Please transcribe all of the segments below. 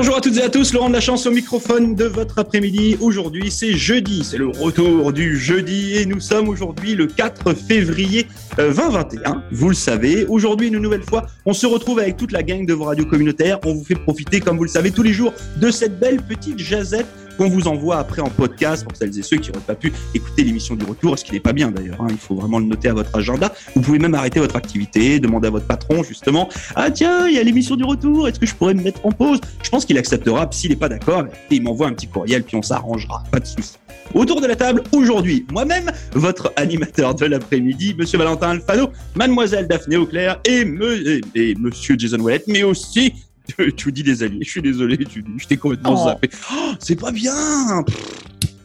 bonjour à toutes et à tous, Laurent de la Chance au microphone de votre après-midi. Aujourd'hui, c'est jeudi, c'est le retour du jeudi et nous sommes aujourd'hui le 4 février 2021. Euh, vous le savez, aujourd'hui, une nouvelle fois, on se retrouve avec toute la gang de vos radios communautaires. On vous fait profiter, comme vous le savez, tous les jours de cette belle petite jazette qu'on vous envoie après en podcast pour celles et ceux qui n'auraient pas pu écouter l'émission du retour, ce qui n'est pas bien d'ailleurs. Hein. Il faut vraiment le noter à votre agenda. Vous pouvez même arrêter votre activité, demander à votre patron justement Ah tiens, il y a l'émission du retour, est-ce que je pourrais me mettre en pause? Je pense qu'il acceptera, s'il n'est pas d'accord, il m'envoie un petit courriel, puis on s'arrangera, pas de souci. Autour de la table, aujourd'hui, moi-même, votre animateur de l'après-midi, Monsieur Valentin Alfano, Mademoiselle Daphné Auclair et, Monsieur Jason Wallet, mais aussi tu dis des alliés. Je suis désolé, tu je t'ai complètement oh. zappé. Oh, c'est pas bien.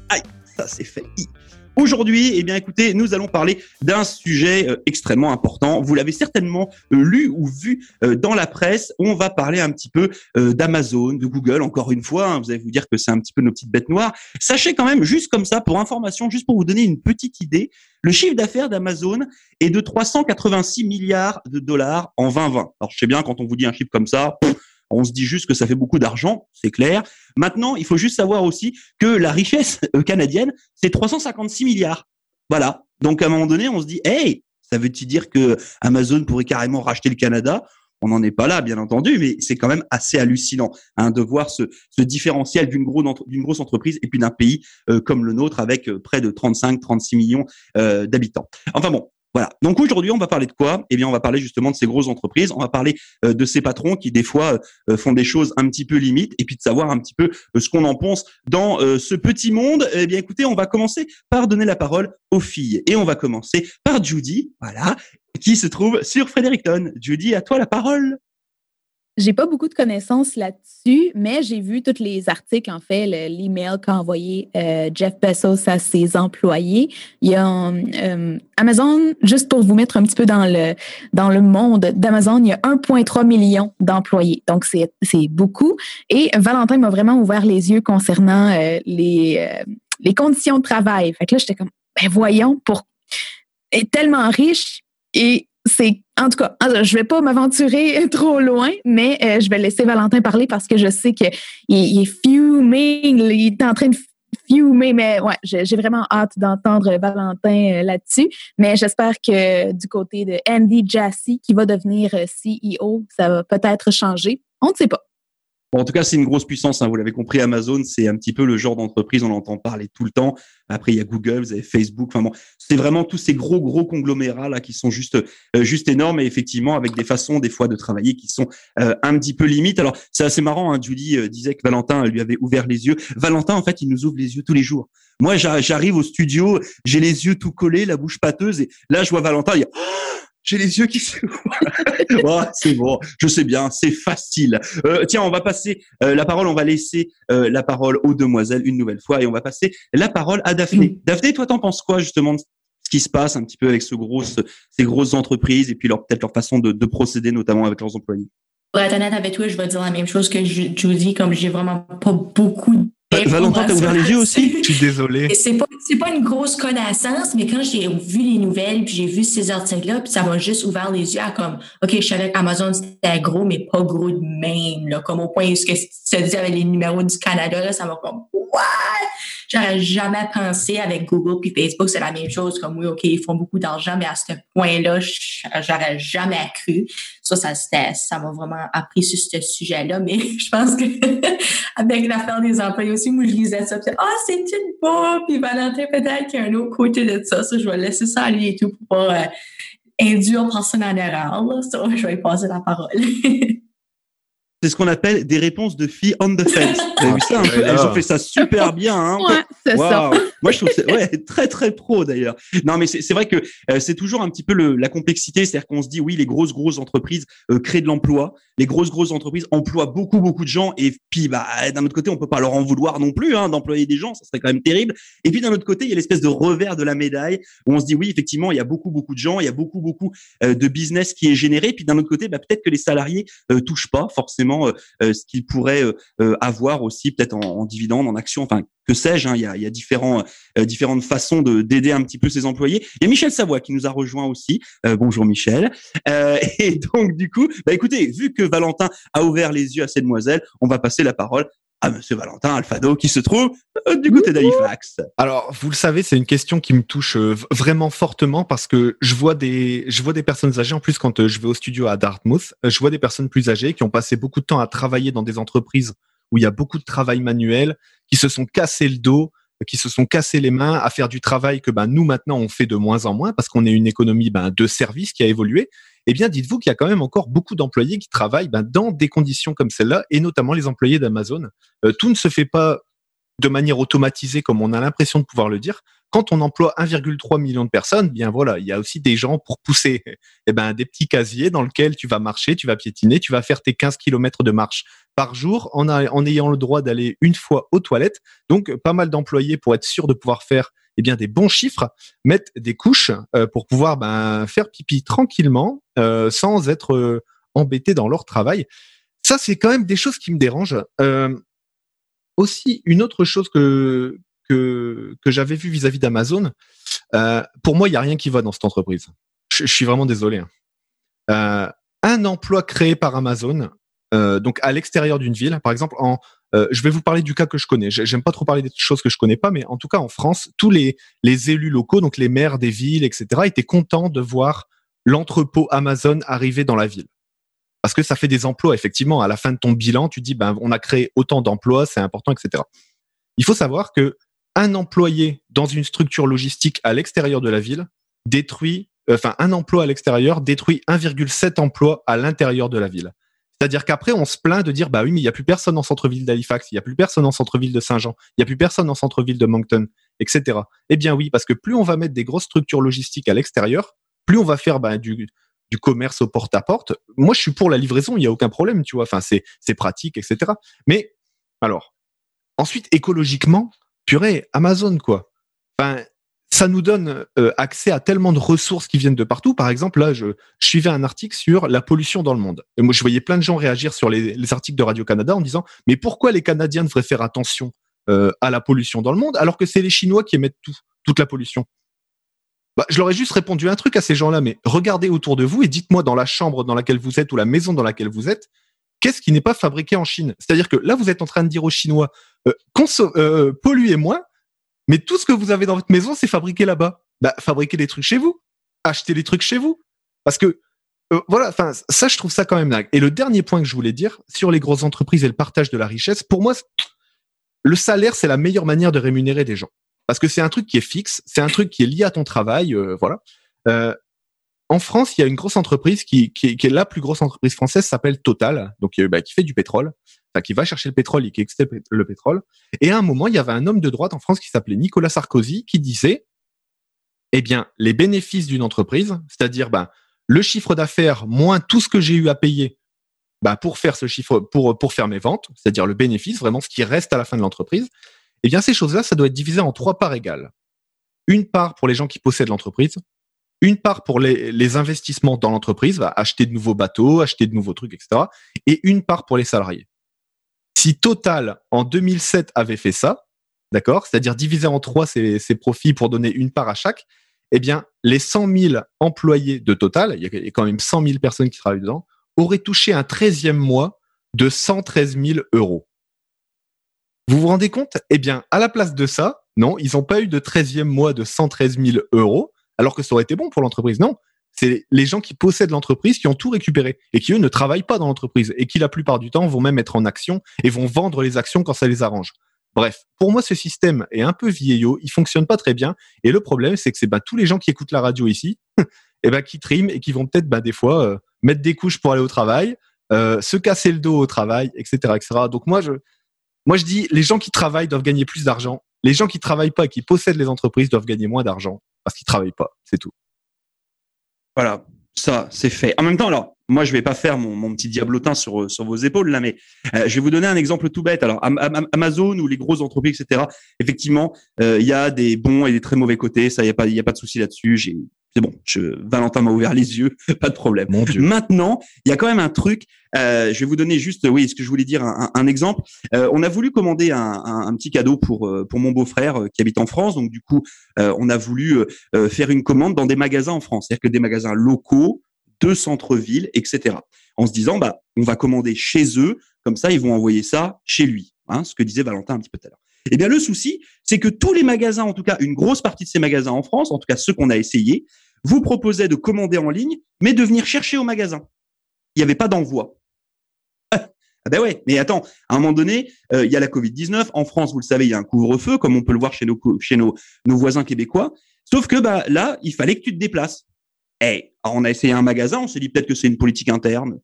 aïe, ça c'est fait. Aujourd'hui, eh bien, écoutez, nous allons parler d'un sujet euh, extrêmement important. Vous l'avez certainement euh, lu ou vu euh, dans la presse. On va parler un petit peu d'Amazon, de Google. Encore une fois, hein, vous allez vous dire que c'est un petit peu nos petites bêtes noires. Sachez quand même, juste comme ça, pour information, juste pour vous donner une petite idée, le chiffre d'affaires d'Amazon est de 386 milliards de dollars en 2020. Alors, je sais bien quand on vous dit un chiffre comme ça. On se dit juste que ça fait beaucoup d'argent, c'est clair. Maintenant, il faut juste savoir aussi que la richesse euh, canadienne, c'est 356 milliards. Voilà. Donc à un moment donné, on se dit, hey, ça veut-il dire que Amazon pourrait carrément racheter le Canada? On n'en est pas là, bien entendu, mais c'est quand même assez hallucinant hein, de voir ce, différentiel d'une grosse, entreprise et puis d'un pays euh, comme le nôtre avec euh, près de 35-36 millions d'habitants. Enfin bon, voilà. Donc aujourd'hui, on va parler de quoi? Eh bien, on va parler justement de ces grosses entreprises. On va parler euh, de ces patrons qui des fois euh, font des choses un petit peu limites, et puis de savoir un petit peu euh, ce qu'on en pense dans ce petit monde. Eh bien, écoutez, on va commencer par donner la parole aux filles, et on va commencer par Judy, voilà, qui se trouve sur Fredericton. Judy, à toi la parole. J'ai pas beaucoup de connaissances là-dessus, mais j'ai vu tous les articles, en fait, l'email qu'a envoyé euh, Jeff Bezos à ses employés. Il y a euh, Amazon, juste pour vous mettre un petit peu dans le, dans le monde d'Amazon, il y a 1,3 million d'employés. Donc, c'est beaucoup. Et Valentin m'a vraiment ouvert les yeux concernant euh, les, les conditions de travail. Fait que là, j'étais comme, ben voyons, pour est tellement riche et c'est en tout cas, je vais pas m'aventurer trop loin, mais euh, je vais laisser Valentin parler parce que je sais qu'il il est fumé, il est en train de fumer, mais ouais, j'ai vraiment hâte d'entendre Valentin euh, là-dessus. Mais j'espère que du côté de Andy Jassy, qui va devenir euh, CEO, ça va peut-être changer. On ne sait pas en tout cas, c'est une grosse puissance. Hein, vous l'avez compris, Amazon, c'est un petit peu le genre d'entreprise, on entend parler tout le temps. Après, il y a Google, vous avez Facebook. Enfin bon, c'est vraiment tous ces gros gros conglomérats là qui sont juste euh, juste énormes et effectivement avec des façons des fois de travailler qui sont euh, un petit peu limites. Alors c'est assez marrant. Hein, Julie euh, disait que Valentin lui avait ouvert les yeux. Valentin, en fait, il nous ouvre les yeux tous les jours. Moi, j'arrive au studio, j'ai les yeux tout collés, la bouche pâteuse, et là, je vois Valentin. Il y a j'ai les yeux qui se oh, c'est bon, je sais bien, c'est facile. Euh, tiens, on va passer euh, la parole, on va laisser euh, la parole aux demoiselles une nouvelle fois et on va passer la parole à Daphné. Daphné, toi, t'en penses quoi justement de ce qui se passe un petit peu avec ce grosse, ces grosses entreprises et puis leur peut-être leur façon de, de, procéder, notamment avec leurs employés? Pour être honnête avec toi, je vais dire la même chose que Judy, comme j'ai vraiment pas beaucoup Valentin, t'as ouvert les yeux aussi? Je suis désolé. C'est pas, pas une grosse connaissance, mais quand j'ai vu les nouvelles, puis j'ai vu ces articles-là, puis ça m'a juste ouvert les yeux à comme, OK, je savais qu'Amazon, c'était gros, mais pas gros de même, là, comme au point où ce que tu dit avec les numéros du Canada, là, ça m'a comme, what? J'aurais jamais pensé avec Google puis Facebook, c'est la même chose. Comme oui, OK, ils font beaucoup d'argent, mais à ce point-là, j'aurais jamais cru. Ça, ça, ça m'a vraiment appris sur ce sujet-là. Mais je pense que avec l'affaire des employés aussi, moi, je lisais ça. Ah, oh, c'est une pas. Puis Valentin, peut-être qu'il y a un autre côté de ça. Ça, je vais laisser ça à lui et tout pour pas euh, induire personne en erreur. Là. Ça, je vais passer la parole. c'est ce qu'on appelle des réponses de filles on the fence. Vous avez vu ça un peu Elles ont fait ça super bien. Hein ouais, ça. Moi, je trouve c'est ouais, très très pro d'ailleurs. Non, mais c'est vrai que euh, c'est toujours un petit peu le, la complexité, c'est-à-dire qu'on se dit oui, les grosses grosses entreprises euh, créent de l'emploi, les grosses grosses entreprises emploient beaucoup beaucoup de gens, et puis bah d'un autre côté, on peut pas leur en vouloir non plus hein, d'employer des gens, ça serait quand même terrible. Et puis d'un autre côté, il y a l'espèce de revers de la médaille où on se dit oui, effectivement, il y a beaucoup beaucoup de gens, il y a beaucoup beaucoup euh, de business qui est généré, puis d'un autre côté, bah, peut-être que les salariés touchent pas forcément effectivement ce qu'il pourrait avoir aussi peut-être en, en dividende, en action, enfin que sais-je. Hein, il, y a, il y a différents, différentes façons de d'aider un petit peu ses employés. Il y a Michel Savoie qui nous a rejoint aussi. bonjour Michel. et donc du coup, bah écoutez, vu que Valentin a ouvert les yeux à ces demoiselles, on va passer la parole à Monsieur Valentin Alfado qui se trouve euh, du côté d'Halifax. Alors, vous le savez, c'est une question qui me touche euh, vraiment fortement parce que je vois des, je vois des personnes âgées. En plus, quand euh, je vais au studio à Dartmouth, je vois des personnes plus âgées qui ont passé beaucoup de temps à travailler dans des entreprises où il y a beaucoup de travail manuel, qui se sont cassés le dos, qui se sont cassés les mains à faire du travail que ben, nous maintenant on fait de moins en moins parce qu'on est une économie ben, de services qui a évolué eh bien, dites-vous qu'il y a quand même encore beaucoup d'employés qui travaillent ben, dans des conditions comme celle-là, et notamment les employés d'Amazon. Euh, tout ne se fait pas de manière automatisée comme on a l'impression de pouvoir le dire. Quand on emploie 1,3 million de personnes, bien voilà, il y a aussi des gens pour pousser eh ben, des petits casiers dans lesquels tu vas marcher, tu vas piétiner, tu vas faire tes 15 kilomètres de marche par jour en, en ayant le droit d'aller une fois aux toilettes. Donc, pas mal d'employés pour être sûr de pouvoir faire eh bien des bons chiffres, mettre des couches euh, pour pouvoir ben, faire pipi tranquillement euh, sans être euh, embêtés dans leur travail. Ça, c'est quand même des choses qui me dérangent. aussi, une autre chose que que, que j'avais vu vis-à-vis d'Amazon, pour moi, il n'y a rien qui va dans cette entreprise. Je, suis vraiment désolé. Hein. un emploi créé par Amazon, donc à l'extérieur d'une ville, par exemple en euh, je vais vous parler du cas que je connais. J'aime pas trop parler des choses que je connais pas, mais en tout cas en France, tous les, élus locaux, donc les maires des villes, etc., étaient contents de voir l'entrepôt Amazon arriver dans la ville. Parce que ça fait des emplois, effectivement. À la fin de ton bilan, tu dis, ben, on a créé autant d'emplois, c'est important, etc. Il faut savoir que un employé dans une structure logistique à l'extérieur de la ville détruit, enfin, un emploi à l'extérieur détruit 1,7 emplois à l'intérieur de la ville. C'est-à-dire qu'après, on se plaint de dire, bah oui, mais il n'y a plus personne en centre-ville d'Halifax, il n'y a plus personne en centre-ville de Saint-Jean, il n'y a plus personne en centre-ville de Moncton, etc. Eh bien oui, parce que plus on va mettre des grosses structures logistiques à l'extérieur, plus on va faire bah, du, commerce au porte-à-porte. Moi, je suis pour la livraison, il n'y a aucun problème, tu vois. Enfin, c'est, pratique, etc. Mais, alors, ensuite, écologiquement, purée, Amazon, quoi. Ça nous donne euh, accès à tellement de ressources qui viennent de partout. Par exemple, là, je, suivais un article sur la pollution dans le monde. Et moi, je voyais plein de gens réagir sur les, articles de Radio-Canada en disant, mais pourquoi les Canadiens devraient faire attention euh, à la pollution dans le monde alors que c'est les Chinois qui émettent tout, toute la pollution? Bah, Je leur ai juste répondu un truc à ces gens-là, mais regardez autour de vous et dites-moi dans la chambre dans laquelle vous êtes ou la maison dans laquelle vous êtes, qu'est-ce qui n'est pas fabriqué en Chine? C'est-à-dire que là, vous êtes en train de dire aux Chinois, euh, polluez moins, mais tout ce que vous avez dans votre maison, c'est fabriqué là-bas. Bah, fabriquez des trucs chez vous. Achetez des trucs chez vous. Parce que, euh, voilà, enfin, ça, je trouve ça quand même dingue. Et le dernier point que je voulais dire sur les grosses entreprises et le partage de la richesse, pour moi, le salaire, c'est la meilleure manière de rémunérer des gens. Parce que c'est un truc qui est fixe, c'est un truc qui est lié à ton travail, euh, voilà. Euh, en France, il y a une grosse entreprise qui, qui, est, la plus grosse entreprise française, s'appelle Total, donc bah, qui fait du pétrole qui va chercher le pétrole et qui extrait le pétrole. Et à un moment, il y avait un homme de droite en France qui s'appelait Nicolas Sarkozy qui disait, eh bien, les bénéfices d'une entreprise, c'est-à-dire ben, le chiffre d'affaires moins tout ce que j'ai eu à payer ben, pour faire ce chiffre, pour, pour faire mes ventes, c'est-à-dire le bénéfice, vraiment ce qui reste à la fin de l'entreprise, eh bien, ces choses-là, ça doit être divisé en trois parts égales. Une part pour les gens qui possèdent l'entreprise, une part pour les, les investissements dans l'entreprise, va acheter de nouveaux bateaux, acheter de nouveaux trucs, etc. Et une part pour les salariés. Si Total, en 2007, avait fait ça, d'accord, c'est-à-dire diviser en trois ses, profits pour donner une part à chaque, eh bien, les 100 000 employés de Total, il y a quand même 100 000 personnes qui travaillent dedans, auraient touché un 13e mois de 113 000 euros. Vous vous rendez compte? Eh bien, à la place de ça, non, ils n'ont pas eu de 13e mois de 113 000 euros, alors que ça aurait été bon pour l'entreprise. Non, c'est les gens qui possèdent l'entreprise qui ont tout récupéré et qui eux ne travaillent pas dans l'entreprise et qui la plupart du temps vont même être en action et vont vendre les actions quand ça les arrange. Bref, pour moi ce système est un peu vieillot, il fonctionne pas très bien et le problème c'est que c'est ben, tous les gens qui écoutent la radio ici et eh ben qui triment et qui vont peut-être ben, des fois euh, mettre des couches pour aller au travail, euh, se casser le dos au travail, etc., etc. Donc moi je moi je dis les gens qui travaillent doivent gagner plus d'argent, les gens qui travaillent pas et qui possèdent les entreprises doivent gagner moins d'argent parce qu'ils travaillent pas, c'est tout. Voilà, ça, c'est fait. En même temps, alors, moi, je vais pas faire mon, petit diablotin sur, sur vos épaules là, mais euh, je vais vous donner un exemple tout bête. Alors, Amazon ou les grosses entreprises, etc. Effectivement, euh, il y a des bons et des très mauvais côtés. Ça, il y a pas, il y a pas de souci là-dessus. C'est bon, je, Valentin m'a ouvert les yeux, pas de problème. Mon Dieu. Maintenant, il y a quand même un truc. Euh, je vais vous donner juste, oui, ce que je voulais dire, un, un exemple. Euh, on a voulu commander un, un, un petit cadeau pour euh, pour mon beau-frère qui habite en France. Donc du coup, euh, on a voulu faire une commande dans des magasins en France, c'est-à-dire que des magasins locaux, de centre-ville, etc. En se disant, bah, on va commander chez eux, comme ça, ils vont envoyer ça chez lui. Hein, ce que disait Valentin un petit peu tout à l'heure. Eh bien, le souci, c'est que tous les magasins, en tout cas une grosse partie de ces magasins en France, en tout cas ceux qu'on a essayés, vous proposaient de commander en ligne, mais de venir chercher au magasin. Il n'y avait pas d'envoi. Ah ben ouais, mais attends, à un moment donné, euh, il y a la Covid-19. En France, vous le savez, il y a un couvre-feu, comme on peut le voir chez nos, chez nos, nos voisins québécois. Sauf que bah, là, il fallait que tu te déplaces. Eh, on a essayé un magasin, on s'est dit peut-être que c'est une politique interne.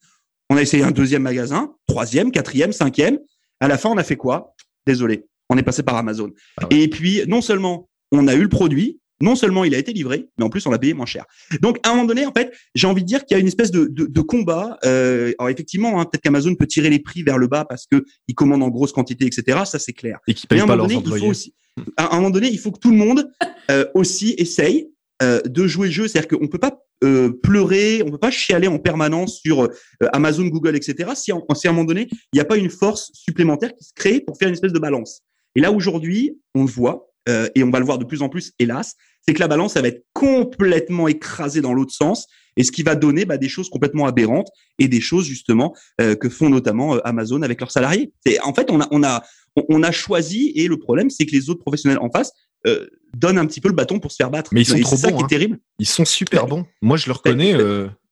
On a essayé un deuxième magasin, troisième, quatrième, cinquième. À la fin, on a fait quoi? Désolé, on est passé par Amazon. Ah ouais. Et puis, non seulement on a eu le produit, non seulement il a été livré, mais en plus on l'a payé moins cher. Donc, à un moment donné, en fait, j'ai envie de dire qu'il y a une espèce de, de, de combat. Euh, alors, effectivement, hein, peut-être qu'Amazon peut tirer les prix vers le bas parce que ils commandent en grosse quantité, etc. Ça, c'est clair. Et qui un pas leurs donné, faut employés. aussi, à un moment donné, il faut que tout le monde euh, aussi essaye euh, de jouer le jeu. C'est-à-dire qu'on peut pas euh, pleurer, on peut pas chialer en permanence sur euh, Amazon, Google, etc. Si, en- si à un moment donné, il n'y a pas une force supplémentaire qui se crée pour faire une espèce de balance. Et là aujourd'hui, on le voit euh, et on va le voir de plus en plus, hélas, c'est que la balance, ça va être complètement écrasée dans l'autre sens, et ce qui va donner bah, des choses complètement aberrantes et des choses justement euh, que font notamment euh, Amazon avec leurs salariés. C'est en fait, on a, on a, on- on a choisi, et le problème, c'est que les autres professionnels en face donnent un petit peu le bâton pour se faire battre. Mais ils sont Et trop c'est ça bons, qui hein. est terrible. Ils sont super bons. Moi, je le reconnais.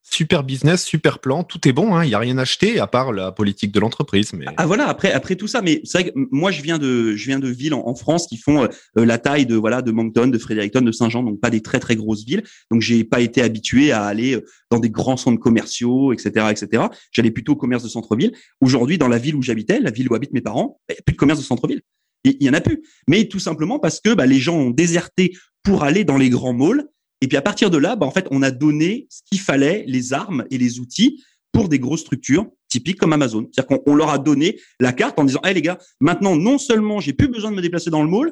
Super business, super plan, tout est bon. hein. Il y a rien à acheter à part la politique de l'entreprise. Mais Ah voilà, après après tout ça, mais c'est vrai que moi je viens de je viens de villes en, France qui font euh, la taille de voilà de Moncton, de Fredericton, de Saint-Jean, donc pas des très très grosses villes. Donc j'ai pas été habitué à aller euh, dans des grands centres commerciaux, etc., etc. J'allais plutôt au commerce de centre-ville. Aujourd'hui, dans la ville où j'habitais, la ville où habitent mes parents, bah, il y a plus de commerce de centre-ville. Il il y en a plus. Mais tout simplement parce que bah, les gens ont déserté pour aller dans les grands malls. Et puis à partir de là, bah, en fait, on a donné ce qu'il fallait, les armes et les outils pour des grosses structures typiques comme Amazon. C'est-à-dire qu'on on leur a donné la carte en disant, hey les gars, maintenant non seulement j'ai plus besoin de me déplacer dans le mall,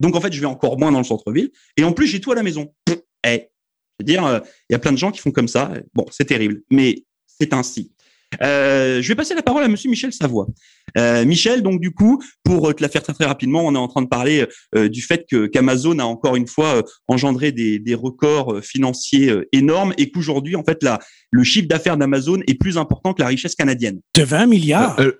donc en fait je vais encore moins dans le centre-ville, et en plus j'ai tout à la maison. Pff, hey, je veux dire, euh, il y a plein de gens qui font comme ça. Bon, c'est terrible, mais c'est ainsi. Euh, je vais passer la parole à Monsieur Michel Savoie. Euh, Michel, donc du coup, pour euh, te la faire très très rapidement, on est en train de parler euh, du fait que qu'Amazon a encore une fois euh, engendré des, des records financiers euh, énormes et qu'aujourd'hui, en fait, la, le chiffre d'affaires d'Amazon est plus important que la richesse canadienne. De 20 milliards? Euh,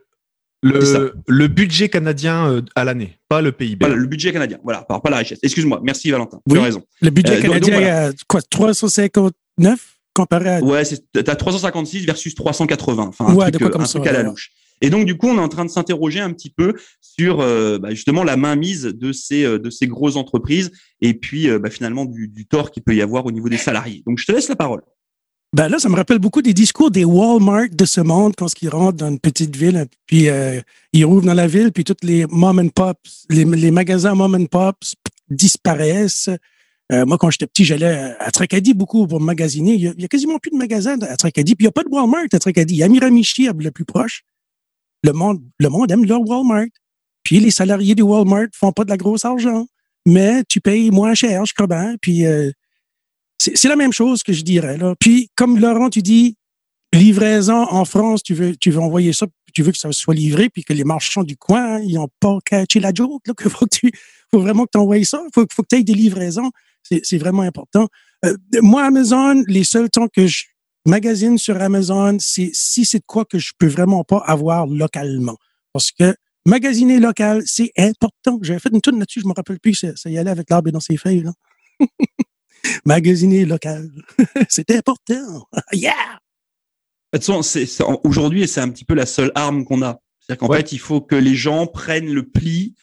le, le budget canadien à l'année, pas le PIB. Voilà, le budget canadien. Voilà, pas pas la richesse. Excuse-moi. Merci Valentin. Tu Oui. as raison. le budget euh, donc- canadien donc, est à quoi, 359 comparé à. Ouais, t'as 356 versus 380. Enfin, un Ouais, truc, euh, comme ça, à la louche. Et donc du coup, on est en train de s'interroger un petit peu sur euh, bah, justement la mainmise de ces euh, de ces grosses entreprises et puis euh, bah, finalement du, du tort qu'il peut y avoir au niveau des salariés. Donc je te laisse la parole. Ben là, ça me rappelle beaucoup des discours des Walmart de ce monde quand ils rentrent dans une petite ville, puis ils rouvrent dans la ville, puis tous les mom and pops, les, les magasins mom and pops disparaissent. Euh, moi, quand j'étais petit, j'allais à Tracadie beaucoup pour magasiner. Il y, a, quasiment plus de magasins à Tracadie. Puis il n'y a pas de Walmart à Tracadie. Il y a Miramichi le plus proche. Le monde, le monde aime leur Walmart. Puis les salariés du Walmart font pas de la grosse argent. Mais tu payes moins cher, je crois bien. Puis euh, c'est la même chose que je dirais. Là. Puis, comme Laurent, tu dis, livraison en France, tu veux, tu veux envoyer ça, tu veux que ça soit livré, puis que les marchands du coin, hein, ils n'ont pas catché la joke. Là, faut, que tu, faut vraiment que tu envoies ça. Faut, faut que tu aies des livraisons. C'est vraiment important. Euh, moi, Amazon, les seuls temps que je magasine sur Amazon, c'est si c'est de quoi que je peux vraiment pas avoir localement. Parce que magasiner local, c'est important. J'avais fait une tourne là-dessus, je me rappelle plus, ça, ça y allait avec l'arbre dans ses feuilles. Là. magasiner local, c'est important. yeah! De toute façon, aujourd'hui, c'est un petit peu la seule arme qu'on a. C'est-à-dire qu'en Ouais. fait, il faut que les gens prennent le pli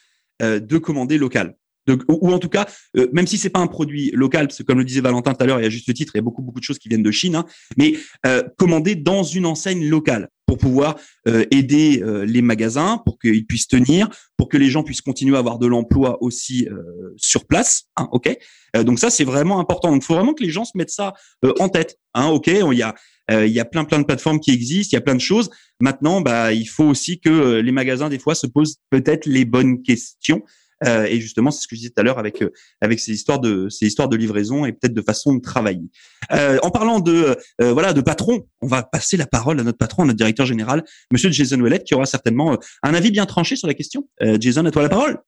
euh, de commander local. De- ou, en tout cas, euh, même si c'est pas un produit local, parce que comme le disait Valentin tout à l'heure, et à juste titre, il y a beaucoup beaucoup de choses qui viennent de Chine, hein, mais euh, commander dans une enseigne locale pour pouvoir euh, aider euh, les magasins, pour qu'ils puissent tenir, pour que les gens puissent continuer à avoir de l'emploi aussi euh, sur place. Hein, ok? Donc ça, c'est vraiment important. Donc, faut vraiment que les gens se mettent ça en tête. Hein, ok? Il y a il y a plein plein de plateformes qui existent, il y a plein de choses. Maintenant, bah, il faut aussi que les magasins des fois se posent peut-être les bonnes questions. Euh, et justement, c'est ce que je disais tout à l'heure avec avec ces histoires de ces histoires de livraison et peut-être de façon de travailler. en parlant de voilà de patron, on va passer la parole à notre patron, à notre directeur général, Monsieur Jason Ouellet, qui aura certainement un avis bien tranché sur la question. Jason, à toi la parole.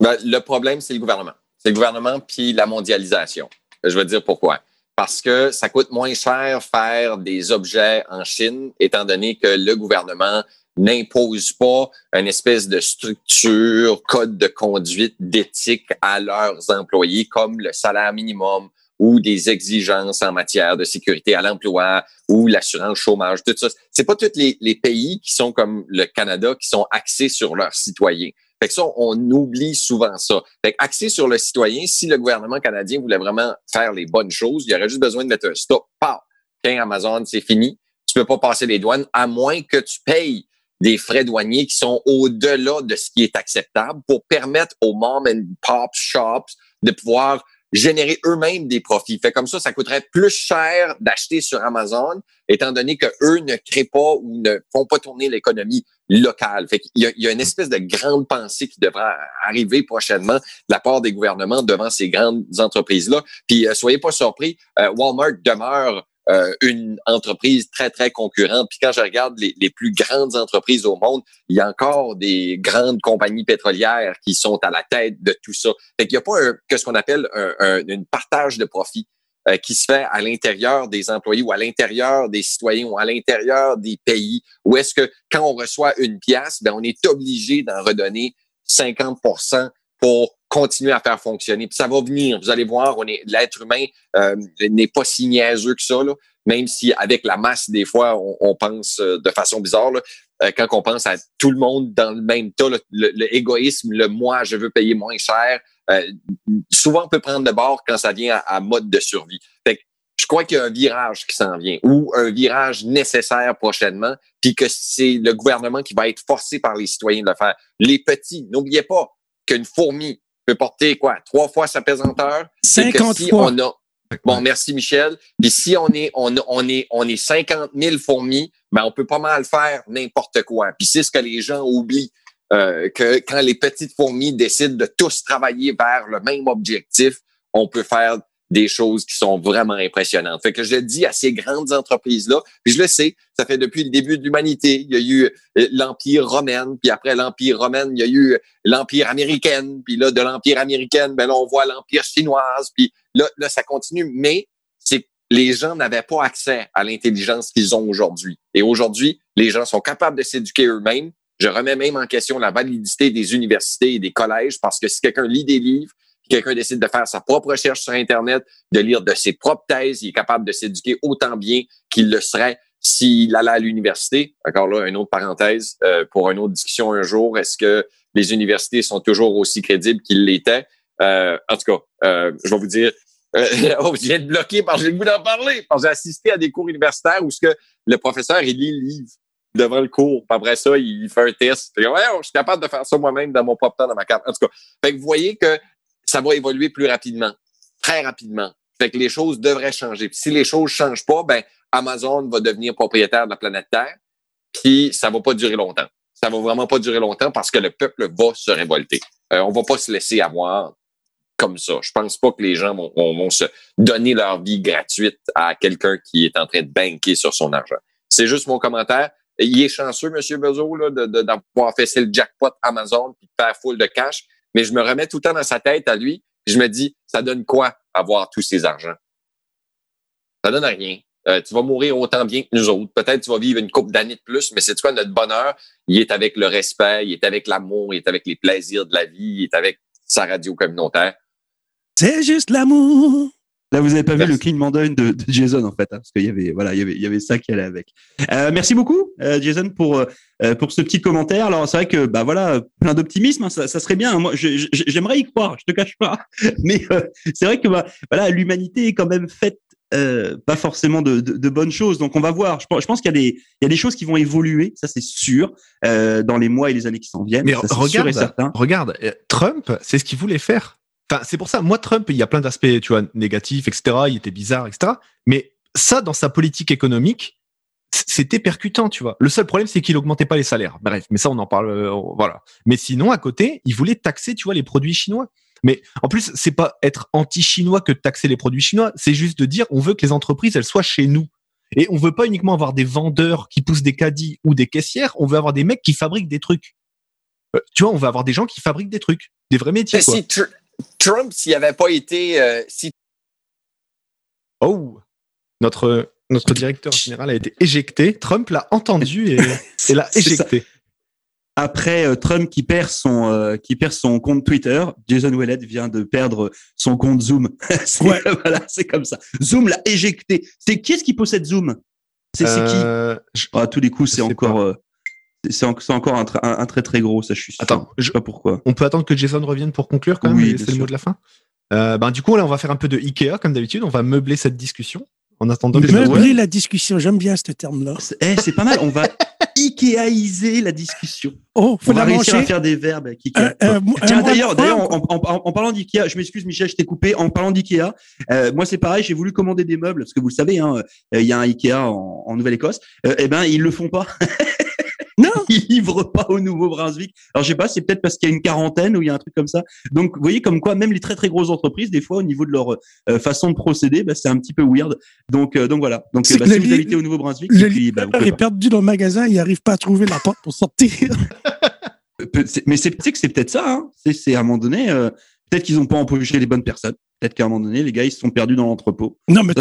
Ben, le problème, c'est le gouvernement. C'est le gouvernement puis la mondialisation. Je vais dire pourquoi parce que ça coûte moins cher faire des objets en Chine, étant donné que le gouvernement n'impose pas une espèce de structure, code de conduite, d'éthique à leurs employés, comme le salaire minimum ou des exigences en matière de sécurité à l'emploi ou l'assurance chômage, tout ça. C'est pas tous les, pays qui sont comme le Canada qui sont axés sur leurs citoyens. Fait que ça, on oublie souvent ça. Fait axé sur le citoyen, si le gouvernement canadien voulait vraiment faire les bonnes choses, il aurait juste besoin de mettre un stop. Pas. Quand Amazon, c'est fini. Tu peux pas passer les douanes à moins que tu payes des frais douaniers qui sont au-delà de ce qui est acceptable pour permettre aux mom and pop shops de pouvoir générer eux-mêmes des profits. Fait comme ça, ça coûterait plus cher d'acheter sur Amazon, étant donné que eux ne créent pas ou ne font pas tourner l'économie locale. Fait qu'il y, a, il y a une espèce de grande pensée qui devra arriver prochainement de la part des gouvernements devant ces grandes entreprises-là. Puis euh, soyez pas surpris, euh, Walmart demeure euh, une entreprise très, très concurrente. Puis quand je regarde les, les, plus grandes entreprises au monde, il y a encore des grandes compagnies pétrolières qui sont à la tête de tout ça. Fait qu'il n'y a pas un, que ce qu'on appelle un, un partage de profit. Euh, qui se fait à l'intérieur des employés ou à l'intérieur des citoyens ou à l'intérieur des pays, où est-ce que quand on reçoit une pièce, ben on est obligé d'en redonner 50% pour continuer à faire fonctionner. Puis ça va venir. Vous allez voir, on est l'être humain euh, n'est pas si niaiseux que ça, là, même si avec la masse, des fois, on, pense euh, de façon bizarre. Là, quand on pense à tout le monde dans le même tas, le, égoïsme, le moi, je veux payer moins cher, euh, souvent on peut prendre de bord quand ça vient à, mode de survie. Fait que je crois qu'il y a un virage qui s'en vient ou un virage nécessaire prochainement, puis que c'est le gouvernement qui va être forcé par les citoyens de le faire. Les petits, n'oubliez pas qu'une fourmi peut porter quoi? Trois fois sa pesanteur? 50 fois. On a, bon, merci Michel. Puis si on est on, on est on est 50 000 fourmis, ben on peut pas mal faire n'importe quoi. Puis c'est ce que les gens oublient. Euh, que quand les petites fourmis décident de tous travailler vers le même objectif, on peut faire des choses qui sont vraiment impressionnantes. Fait que je dis à ces grandes entreprises-là, puis je le sais, ça fait depuis le début de l'humanité. Il y a eu euh, l'Empire romain, puis après l'Empire romain, il y a eu l'Empire américain, puis là, de l'Empire américain, ben là, on voit l'Empire chinoise, puis là, là, ça continue. Mais c'est les gens n'avaient pas accès à l'intelligence qu'ils ont aujourd'hui. Et aujourd'hui, les gens sont capables de s'éduquer eux-mêmes, je remets même en question la validité des universités et des collèges parce que si quelqu'un lit des livres, quelqu'un décide de faire sa propre recherche sur Internet, de lire de ses propres thèses, il est capable de s'éduquer autant bien qu'il le serait s'il allait à l'université. Encore là, une autre parenthèse euh, pour une autre discussion un jour. Est-ce que les universités sont toujours aussi crédibles qu'ils l'étaient? Euh, en tout cas, euh, je vais vous dire, oh, je viens de bloquer parce que j'ai le d'en parler. Parce que j'ai assisté à des cours universitaires où ce que le professeur, il lit le livre devant le cours. Puis après ça, il fait un test. ouais, je suis capable de faire ça moi-même dans mon propre temps, dans ma carte. En tout cas, fait que vous voyez que ça va évoluer plus rapidement, très rapidement. Fait que les choses devraient changer. si les choses changent pas, ben Amazon va devenir propriétaire de la planète Terre. Puis ça va pas durer longtemps. Ça va vraiment pas durer longtemps parce que le peuple va se révolter. Euh, on va pas se laisser avoir comme ça. Je pense pas que les gens vont, vont se donner leur vie gratuite à quelqu'un qui est en train de banquer sur son argent. C'est juste mon commentaire il est chanceux, M. Bezos, là, d'avoir fait le jackpot Amazon puis de faire full de cash. Mais je me remets tout le temps dans sa tête à lui. je me dis, ça donne quoi avoir tous ces argents? Ça donne rien. Euh, tu vas mourir autant bien que nous autres. Peut-être tu vas vivre une couple d'années de plus, mais c'est quoi notre bonheur? Il est avec le respect, il est avec l'amour, il est avec les plaisirs de la vie, il est avec sa radio communautaire. C'est juste l'amour. Là, vous n'avez pas vu le clignement d'œil de, de, Jason, en fait, hein, parce qu'il y avait, voilà, il y avait, il y avait ça qui allait avec. Euh, merci beaucoup, euh, Jason, pour euh, pour ce petit commentaire. Alors, c'est vrai que, bah voilà, plein d'optimisme, hein, ça, ça, serait bien. Moi, j'aimerais y croire, je te cache pas, mais euh, c'est vrai que, bah, voilà, l'humanité est quand même faite euh, pas forcément de, de, de, bonnes choses. Donc on va voir. Je, je pense qu'il y a des il y a des choses qui vont évoluer, ça c'est sûr, euh, dans les mois et les années qui s'en viennent. Mais regarde, regarde, Trump, c'est ce qu'il voulait faire c'est pour ça. Moi, Trump, il y a plein d'aspects, tu vois, négatifs, etc. Il était bizarre, etc. Mais ça, dans sa politique économique, c'était percutant, tu vois. Le seul problème, c'est qu'il augmentait pas les salaires. Bref, mais ça, on en parle, euh, voilà. Mais sinon, à côté, il voulait taxer, tu vois, les produits chinois. Mais en plus, c'est pas être anti-chinois que de taxer les produits chinois. C'est juste de dire, on veut que les entreprises, elles soient chez nous. Et on veut pas uniquement avoir des vendeurs qui poussent des caddies ou des caissières. On veut avoir des mecs qui fabriquent des trucs. Euh, tu vois, on veut avoir des gens qui fabriquent des trucs, des vrais métiers. Quoi. si Tr- Trump, s'il avait pas été, euh, si Oh, notre notre directeur général a été éjecté. Trump l'a entendu et, et l'a ça. éjecté. Après euh, Trump qui perd son euh, qui perd son compte Twitter, Jason Willett vient de perdre son compte Zoom. c'est, Ouais. voilà, c'est comme ça. Zoom l'a éjecté. C'est qui est-ce qui possède Zoom? C'est, qui? À tous les coups, c'est encore euh, c'est, c'est en- c'est encore un, tra- un, un très très gros. Ça, je suis sûr. Attends, je sais pas pourquoi. on peut attendre que Jason revienne pour conclure quand même. Oui, c'est le mot de la fin? Euh, ben, du coup, là, on va faire un peu de Ikea comme d'habitude. On va meubler cette discussion en attendant que Mais Meubler la discussion, j'aime bien ce terme-là. C'est, eh, c'est pas mal. On va Ikeaiser la discussion. Oh, faut On va la réussir à faire des verbes avec Ikea. Euh, euh, Tiens, euh, d'ailleurs, en, en- en- en parlant d'Ikea, je m'excuse, Michel, je t'ai coupé. En parlant d'Ikea, euh, moi, c'est pareil, j'ai voulu commander des meubles, parce que vous le savez, hein, euh, il y a un Ikea en, en Nouvelle-Écosse. Euh, eh ben, ils le font pas. Ils livrent pas au Nouveau-Brunswick. Alors, je sais pas, c'est peut-être parce qu'il y a une quarantaine ou il y a un truc comme ça. Donc, vous voyez, comme quoi, même les très très grosses entreprises, des fois, au niveau de leur euh, façon de procéder, bah, c'est un petit peu weird. Donc, euh, donc voilà. Donc, bah, si vous habitez au Nouveau-Brunswick, Le puis, bah, vous est perdu dans le magasin, il n'arrive pas à trouver la porte pour sortir. Mais c'est que c'est peut-être ça. Hein. C'est, à un moment donné, euh, peut-être qu'ils n'ont pas embauché les bonnes personnes. Peut-être qu'à un moment donné, les gars, ils se sont perdus dans l'entrepôt. Non, mais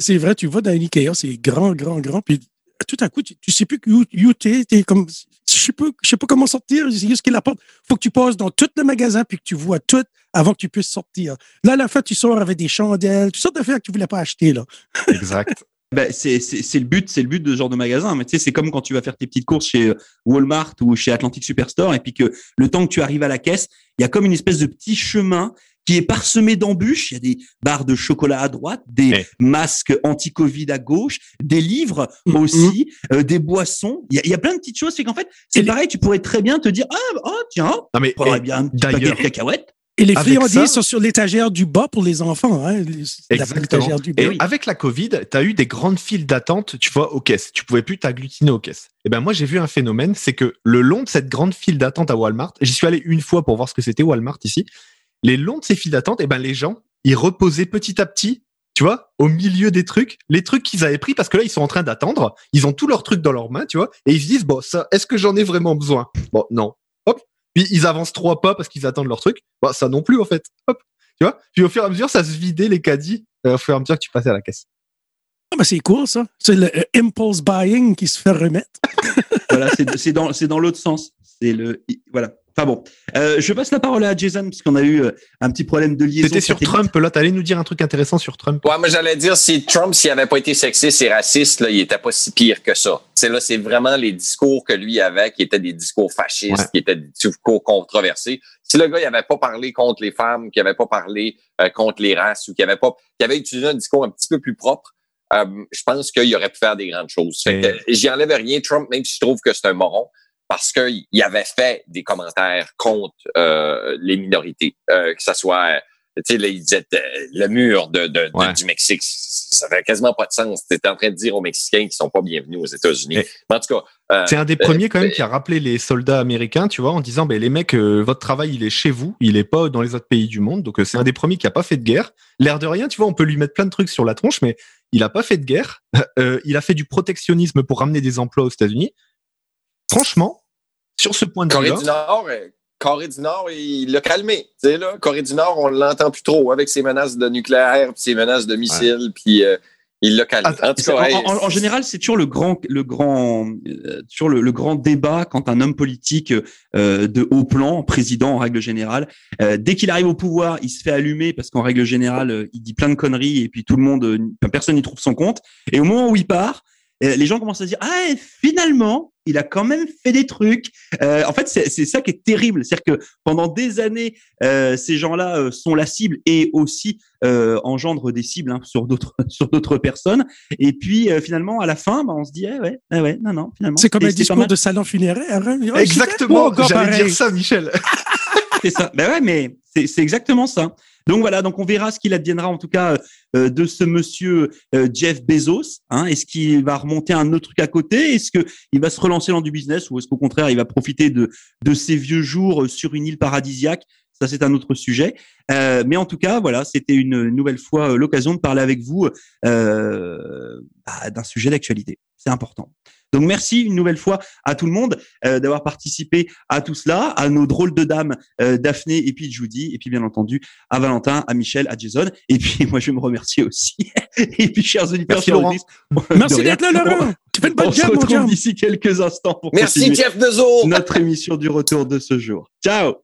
c'est vrai, tu vas dans un Ikea, c'est grand, grand, grand, puis tout à coup, tu, sais plus où, où t'es, t'es comme, je sais pas, je sais pas comment sortir, c'est juste qu'il la porte. Faut que tu passes dans tout le magasin puis que tu vois tout avant que tu puisses sortir. Là, à la fin, tu sors avec des chandelles, toutes sortes d'affaires que tu voulais pas acheter, là. Exact. Ben, c'est, c'est, c'est le but, c'est le but de ce genre de magasin. Mais tu sais, c'est comme quand tu vas faire tes petites courses chez euh, Walmart ou chez Atlantic Superstore, et puis que le temps que tu arrives à la caisse, il y a comme une espèce de petit chemin qui est parsemé d'embûches. Il y a des barres de chocolat à droite, des Eh. masques anti-Covid à gauche, des livres Mhm. aussi, euh, des boissons. Il y, a, il y a plein de petites choses. C'est qu'en fait, c'est les- pareil. Tu pourrais très bien te dire, ah, oh, tiens, Non, mais, faudrait eh, bien un petit paquet de cacahuètes. Et les friandises ça- sont sur l'étagère du bas pour les enfants, hein. Exactement. L'étagère du bas. Et oui. avec la Covid, tu as eu des grandes files d'attente, tu vois, aux caisses. Tu pouvais plus t'agglutiner aux caisses. Et ben moi, j'ai vu un phénomène, c'est que le long de cette grande file d'attente à Walmart, j'y suis allé une fois pour voir ce que c'était Walmart ici. Les longs de ces files d'attente, et ben les gens, ils reposaient petit à petit, tu vois, au milieu des trucs, les trucs qu'ils avaient pris parce que là, ils sont en train d'attendre, ils ont tous leurs trucs dans leurs mains, tu vois, et ils se disent bon, ça, est-ce que j'en ai vraiment besoin? Bon, non. Hop. Puis ils avancent trois pas parce qu'ils attendent leur truc. Bon, ça non plus en fait. Hop. Tu vois? Puis au fur et à mesure, ça se vidait les caddies euh, au fur et à mesure que tu passais à la caisse. Ah, ben, c'est cool, ça? C'est le euh, impulse buying qui se fait remettre. voilà, c'est c'est dans, c'est dans l'autre sens. C'est le, voilà. Enfin bon, euh, je passe la parole à Jason parce qu'on a eu euh, un petit problème de liaison. C'était sur. Trump. Là, t'allais nous dire un truc intéressant sur Trump. Ouais, moi j'allais dire si Trump s'il avait pas été sexiste et raciste, là, il était pas si pire que ça. C'est là, c'est vraiment les discours que lui avait qui étaient des discours fascistes, Ouais. qui étaient des discours controversés. Si le gars il avait pas parlé contre les femmes, qu'il avait pas parlé euh, contre les races ou qu'il avait pas, qu'il avait utilisé un discours un petit peu plus propre, euh, je pense qu'il aurait pu faire des grandes choses. Fait que, j'y enlève rien, Trump, même si je trouve que c'est un moron, parce qu'il il avait fait des commentaires contre euh, les minorités, euh, que ça soit euh, tu sais, il disait euh, le mur de, de- de- du Mexique, ça fait quasiment pas de sens. Tu en train de dire aux Mexicains qu'ils sont pas bienvenus aux États-Unis. Mais en tout cas, euh, C'est un des premiers quand même euh, qui a rappelé les soldats américains, tu vois, en disant, ben les mecs, euh, votre travail, il est chez vous, il est pas dans les autres pays du monde. Donc euh, c'est un des premiers qui a pas fait de guerre. L'air de rien, tu vois, on peut lui mettre plein de trucs sur la tronche, mais il a pas fait de guerre. Euh, il a fait du protectionnisme pour ramener des emplois aux États-Unis. Franchement, sur ce point de Corée vue-là, du Nord, euh, Corée du Nord, il l'a calmé. Là, Corée du Nord, on l'entend plus trop avec ses menaces de nucléaire, puis ses menaces de missiles, puis euh, il l'a calmé. En tout C'est- cas, en, hey, en- en général, c'est toujours le grand, le grand, euh, toujours le, le grand débat quand un homme politique euh, de haut plan, président en règle générale, dès qu'il arrive au pouvoir, il se fait allumer parce qu'en règle générale, il dit plein de conneries et puis tout le monde, personne n'y trouve son compte. Et au moment où il part, les gens commencent à se dire ah finalement, il a quand même fait des trucs. Euh, en fait, c'est c'est ça qui est terrible, c'est-à-dire que pendant des années, euh, ces gens-là euh, sont la cible et aussi euh, engendrent des cibles hein, sur d'autres sur d'autres personnes. Et puis euh, finalement, à la fin, bah, on se dit eh ouais, eh ouais, non non, finalement. C'est comme un discours de salon funéraire. hein. Exactement, j'allais dire ça, Michel. C'est ça. Ben ouais, mais c'est c'est exactement ça. Donc voilà, donc on verra ce qu'il adviendra en tout cas de ce monsieur Jeff Bezos. Hein. Est-ce qu'il va remonter un autre truc à côté? Est-ce qu'il va se relancer dans du business ou est-ce qu'au contraire il va profiter de, de ses vieux jours sur une île paradisiaque? Ça, c'est un autre sujet. Euh, mais en tout cas, voilà, c'était une nouvelle fois l'occasion de parler avec vous euh, bah, d'un sujet d'actualité. C'est important. Donc merci une nouvelle fois à tout le monde euh, d'avoir participé à tout cela, à nos drôles de dames euh, Daphné et puis Judy, et puis bien entendu à Valentin, à Michel, à Jason. Et puis moi je vais me remercier aussi. et puis chers auditeurs, merci, Laurent. merci d'être là Laurent. Tu fais une bonne On se retrouve d'ici quelques instants pour merci Jeff Bezos. notre émission du retour de ce jour. Ciao